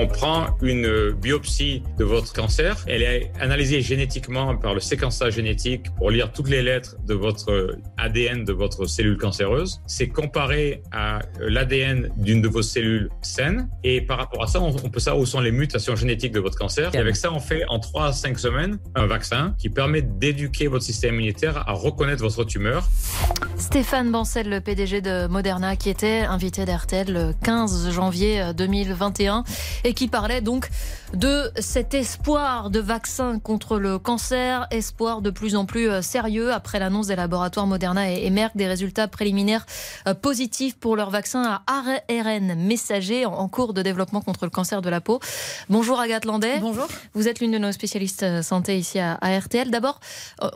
on prend une biopsie de votre cancer. Elle est analysée génétiquement par le séquençage génétique pour lire toutes les lettres de votre ADN de votre cellule cancéreuse. C'est comparé à l'ADN d'une de vos cellules saines. Et par rapport à ça, on peut savoir où sont les mutations génétiques de votre cancer. Et avec ça, on fait en 3 à 5 semaines un vaccin qui permet d'éduquer votre système immunitaire à reconnaître votre tumeur. Stéphane Bancel, le PDG de Moderna, qui était invité d'RTL le 15 janvier 2021 et qui parlait donc de cet espoir de vaccin contre le cancer, espoir de plus en plus euh, sérieux après l'annonce des laboratoires Moderna et Merck des résultats préliminaires euh, positifs pour leur vaccin à ARN messager en cours de développement contre le cancer de la peau. Bonjour Agathe Landais. Bonjour. Vous êtes l'une de nos spécialistes euh, santé ici à RTL. D'abord,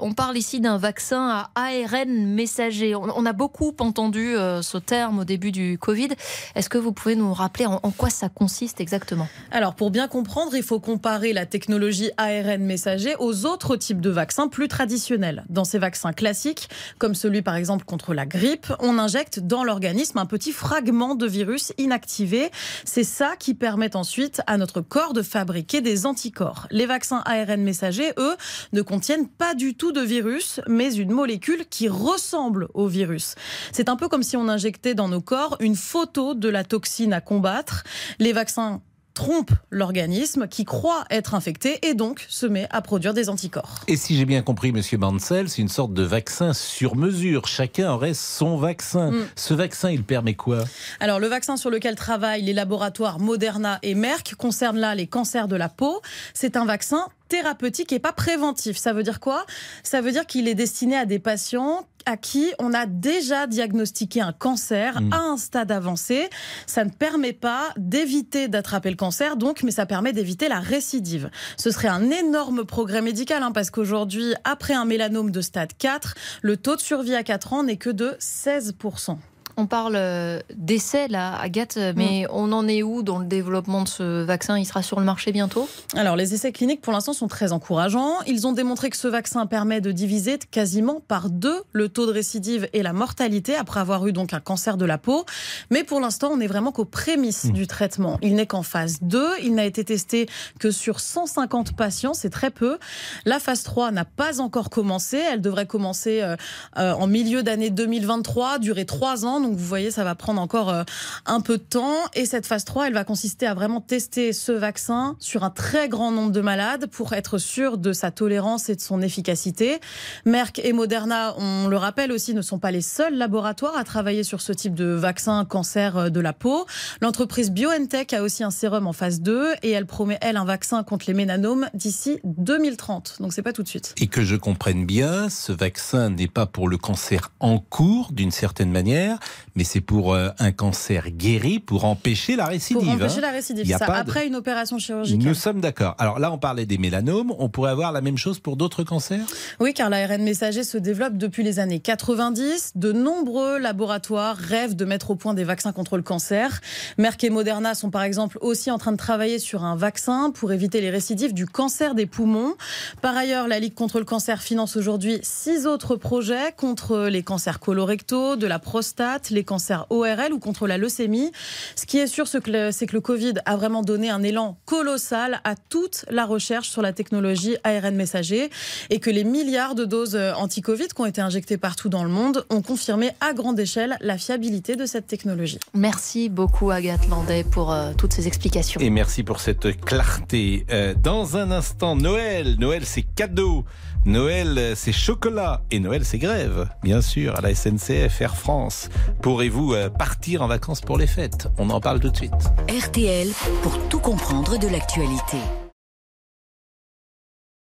on parle ici d'un vaccin à ARN messager. On a beaucoup entendu ce terme au début du Covid. Est-ce que vous pouvez nous rappeler en quoi ça consiste exactement? Alors, pour bien comprendre, il faut comparer la technologie ARN messager aux autres types de vaccins plus traditionnels. Dans ces vaccins classiques, comme celui par exemple contre la grippe, on injecte dans l'organisme un petit fragment de virus inactivé. C'est ça qui permet ensuite à notre corps de fabriquer des anticorps. Les vaccins ARN messager, eux, ne contiennent pas du tout de virus, mais une molécule qui ressemble au virus. C'est un peu comme si on injectait dans nos corps une photo de la toxine à combattre. Les vaccins trompe l'organisme qui croit être infecté et donc se met à produire des anticorps. Et si j'ai bien compris, Monsieur Mansell, c'est une sorte de vaccin sur mesure. Chacun aurait son vaccin. Mm. Ce vaccin, il permet quoi? Alors, le vaccin sur lequel travaillent les laboratoires Moderna et Merck concerne là les cancers de la peau. C'est un vaccin thérapeutique et pas préventif. Ça veut dire quoi? Ça veut dire qu'il est destiné à des patients à qui on a déjà diagnostiqué un cancer mmh. à un stade avancé. Ça ne permet pas d'éviter d'attraper le cancer, donc, mais ça permet d'éviter la récidive. Ce serait un énorme progrès médical, hein, parce qu'aujourd'hui, après un mélanome de stade 4, le taux de survie à 4 ans n'est que de 16%. On parle euh, d'essais là, Agathe, mais mm. on en est où dans le développement de ce vaccin? Il sera sur le marché bientôt? Alors, les essais cliniques pour l'instant sont très encourageants. Ils ont démontré que ce vaccin permet de diviser quasiment par deux le taux de récidive et la mortalité après avoir eu donc un cancer de la peau. Mais pour l'instant, on n'est vraiment qu'aux prémices mm. du traitement. Il n'est qu'en phase 2. Il n'a été testé que sur 150 patients, c'est très peu. La phase 3 n'a pas encore commencé. Elle devrait commencer euh, euh, en milieu d'année 2023, durer trois ans. Donc vous voyez, ça va prendre encore euh, un peu de temps. Et cette phase 3, elle va consister à vraiment tester ce vaccin sur un très grand nombre de malades pour être sûr de sa tolérance et de son efficacité. Merck et Moderna, on le rappelle aussi, ne sont pas les seuls laboratoires à travailler sur ce type de vaccin cancer euh, de la peau. L'entreprise BioNTech a aussi un sérum en phase 2 et elle promet, elle, un vaccin contre les ménanomes d'ici 2030. Donc c'est pas tout de suite. Et que je comprenne bien, ce vaccin n'est pas pour le cancer en cours d'une certaine manière, mais c'est pour euh, un cancer guéri, pour empêcher la récidive. Pour empêcher hein. la récidive, ça, après une opération chirurgicale. Nous sommes d'accord. Alors là, on parlait des mélanomes, on pourrait avoir la même chose pour d'autres cancers? Oui, car l'ARN messager se développe depuis les années 90. De nombreux laboratoires rêvent de mettre au point des vaccins contre le cancer. Merck et Moderna sont par exemple aussi en train de travailler sur un vaccin pour éviter les récidives du cancer des poumons. Par ailleurs, la Ligue contre le cancer finance aujourd'hui six autres projets contre les cancers colorectaux, de la prostate, les cancers ORL ou contre la leucémie. Ce qui est sûr, c'est que, le Covid a vraiment donné un élan colossal à toute la recherche sur la technologie ARN messager et que les milliards de doses euh, anti-Covid qui ont été injectées partout dans le monde ont confirmé à grande échelle la fiabilité de cette technologie. Merci beaucoup Agathe Landais pour euh, toutes ces explications. Et merci pour cette clarté. Euh, dans un instant, Noël. Noël, c'est cadeau. Noël, c'est chocolat. Et Noël, c'est grève, bien sûr, à la SNCF, Air France. Pourrez-vous euh, partir en vacances pour les fêtes? On en parle tout de suite. RTL, pour tout comprendre de l'actualité.